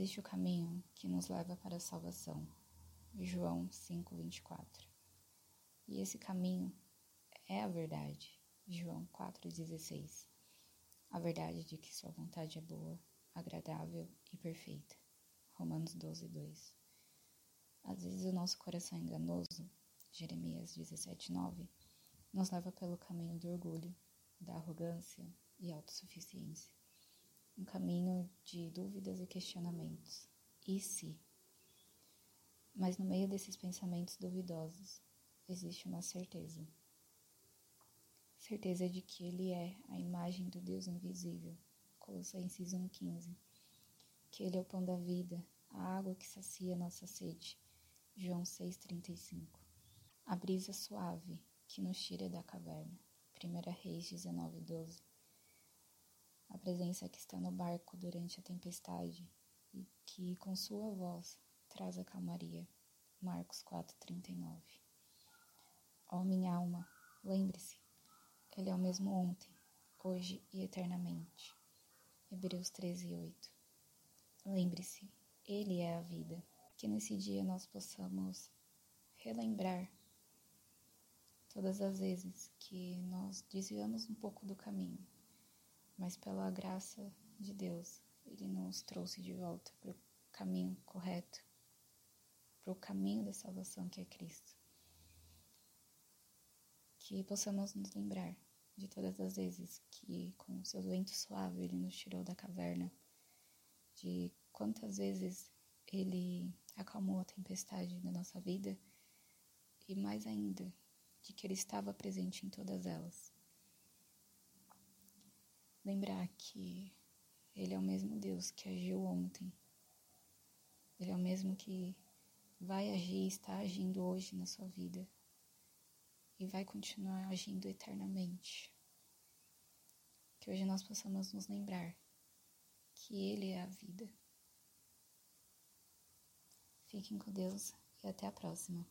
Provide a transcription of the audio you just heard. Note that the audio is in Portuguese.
Existe o caminho que nos leva para a salvação. João 5:24. E esse caminho é a verdade. João 4:16. A verdade de que sua vontade é boa, agradável e perfeita. Romanos 12:2. Às vezes o nosso coração é enganoso, Jeremias 17:9, nos leva pelo caminho do orgulho, da arrogância e autossuficiência um caminho de dúvidas e questionamentos. E se? Mas no meio desses pensamentos duvidosos existe uma certeza. Certeza de que Ele é a imagem do Deus invisível. Colossenses 1,15. Que Ele é o pão da vida, a água que sacia nossa sede. João 6,35. A brisa suave que nos tira da caverna. 1 Reis 19,12 a presença que está no barco durante a tempestade e que, com sua voz, traz a calmaria. Marcos 4,39 Ó oh, minha alma, lembre-se, Ele é o mesmo ontem, hoje e eternamente. Hebreus 13,8 Lembre-se, Ele é a vida. Que nesse dia nós possamos relembrar todas as vezes que nós desviamos um pouco do caminho mas pela graça de Deus, Ele nos trouxe de volta para o caminho correto, para o caminho da salvação que é Cristo. Que possamos nos lembrar de todas as vezes que, com o seu vento suave, Ele nos tirou da caverna, de quantas vezes Ele acalmou a tempestade da nossa vida e mais ainda, de que Ele estava presente em todas elas lembrar que Ele é o mesmo Deus que agiu ontem. Ele é o mesmo que vai agir, está agindo hoje na sua vida e vai continuar agindo eternamente. Que hoje nós possamos nos lembrar que Ele é a vida. Fiquem com Deus e até a próxima.